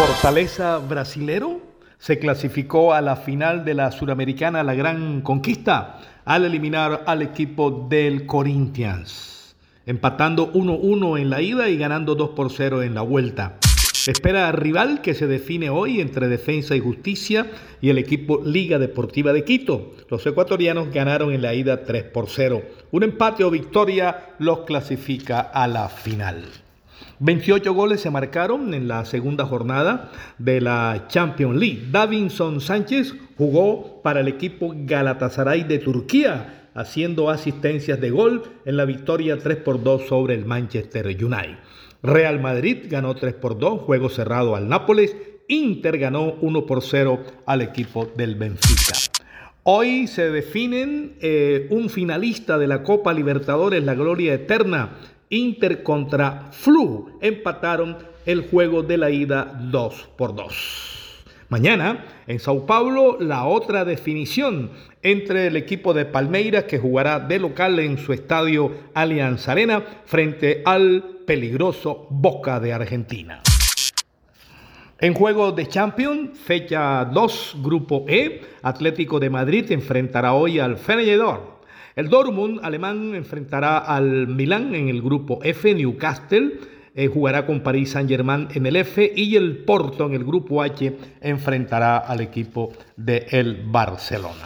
Fortaleza brasilero se clasificó a la final de la Suramericana La Gran Conquista al eliminar al equipo del Corinthians, empatando 1-1 en la ida y ganando 2 por 0 en la vuelta. Espera rival que se define hoy entre Defensa y Justicia y el equipo Liga Deportiva de Quito. Los ecuatorianos ganaron en la ida 3 por 0. Un empate o victoria los clasifica a la final. 28 goles se marcaron en la segunda jornada de la Champions League. Davinson Sánchez jugó para el equipo Galatasaray de Turquía, haciendo asistencias de gol en la victoria 3 por 2 sobre el Manchester United. Real Madrid ganó 3 por 2, juego cerrado al Nápoles. Inter ganó 1 por 0 al equipo del Benfica. Hoy se definen eh, un finalista de la Copa Libertadores, la Gloria Eterna. Inter contra Flu empataron el juego de la ida 2 por 2. Mañana, en Sao Paulo, la otra definición entre el equipo de Palmeiras, que jugará de local en su estadio Allianz Arena, frente al peligroso Boca de Argentina. En juego de Champions, fecha 2, Grupo E, Atlético de Madrid enfrentará hoy al Feyenoord. El Dortmund alemán enfrentará al Milán en el grupo F, Newcastle eh, jugará con París Saint Germain en el F y el Porto en el grupo H enfrentará al equipo de el Barcelona.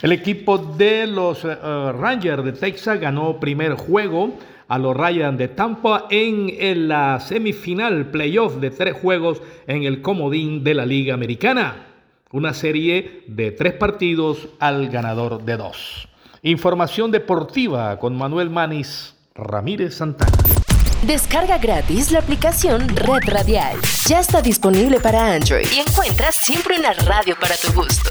El equipo de los eh, Rangers de Texas ganó primer juego a los Ryan de Tampa en, en la semifinal playoff de tres juegos en el comodín de la Liga Americana. Una serie de tres partidos al ganador de dos. Información deportiva con Manuel Manis Ramírez Santana. Descarga gratis la aplicación Red Radial. Ya está disponible para Android y encuentras siempre una radio para tu gusto.